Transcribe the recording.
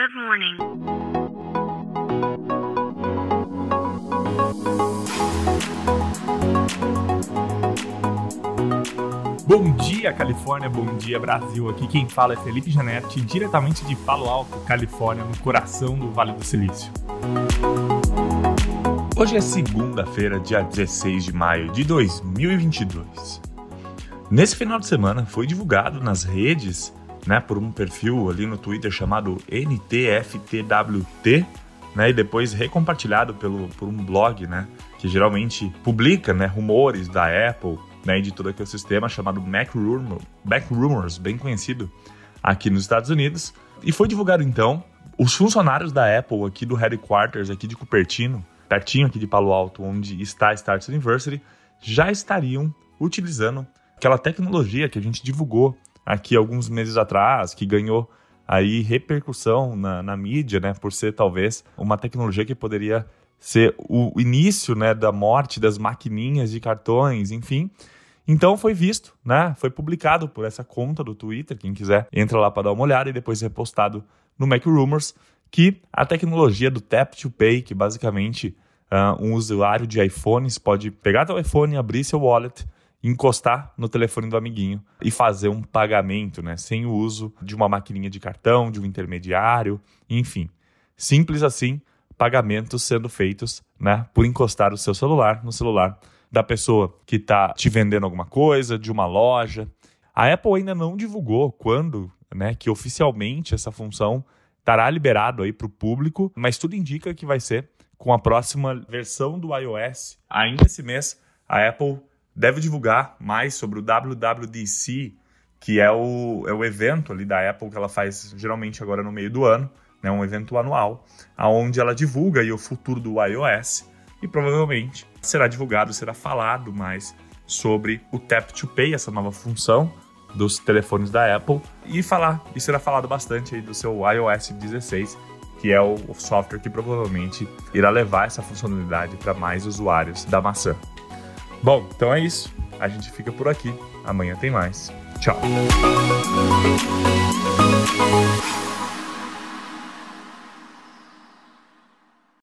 Good morning. Bom dia, Califórnia. Bom dia, Brasil. Aqui quem fala é Felipe Janetti, diretamente de Palo Alto, Califórnia, no coração do Vale do Silício. Hoje é segunda-feira, dia 16 de maio de 2022. Nesse final de semana foi divulgado nas redes, né, por um perfil ali no Twitter chamado NTFTWT, né, e depois recompartilhado pelo, por um blog, né, que geralmente publica, né, rumores da Apple, né, e de todo o ecossistema chamado Mac, Rumor, Mac Rumors, bem conhecido aqui nos Estados Unidos. E foi divulgado então os funcionários da Apple aqui do headquarters aqui de Cupertino, pertinho aqui de Palo Alto, onde está a Start University, já estariam utilizando aquela tecnologia que a gente divulgou aqui alguns meses atrás, que ganhou aí repercussão na, na mídia, né, por ser talvez uma tecnologia que poderia ser o início, né, da morte das maquininhas de cartões, enfim. Então foi visto, né, foi publicado por essa conta do Twitter, quem quiser entra lá para dar uma olhada e depois repostado no Mac Rumors, que a tecnologia do Tap to Pay, que basicamente uh, um usuário de iPhones pode pegar seu iPhone, abrir seu wallet, encostar no telefone do amiguinho e fazer um pagamento, né, sem o uso de uma maquininha de cartão, de um intermediário, enfim. Simples assim, pagamentos sendo feitos, né, por encostar o seu celular no celular da pessoa que está te vendendo alguma coisa, de uma loja. A Apple ainda não divulgou quando, né, que oficialmente essa função estará liberado aí para o público, mas tudo indica que vai ser com a próxima versão do iOS. Ainda esse mês, a Apple deve divulgar mais sobre o WWDC, que é o, é o evento ali da Apple que ela faz geralmente agora no meio do ano, né, um evento anual, aonde ela divulga aí o futuro do iOS e provavelmente será divulgado, será falado mais sobre o Tap to Pay, essa nova função dos telefones da Apple, e falar, e será falado bastante aí do seu iOS 16, que é o software que provavelmente irá levar essa funcionalidade para mais usuários da maçã. Bom, então é isso. A gente fica por aqui. Amanhã tem mais. Tchau.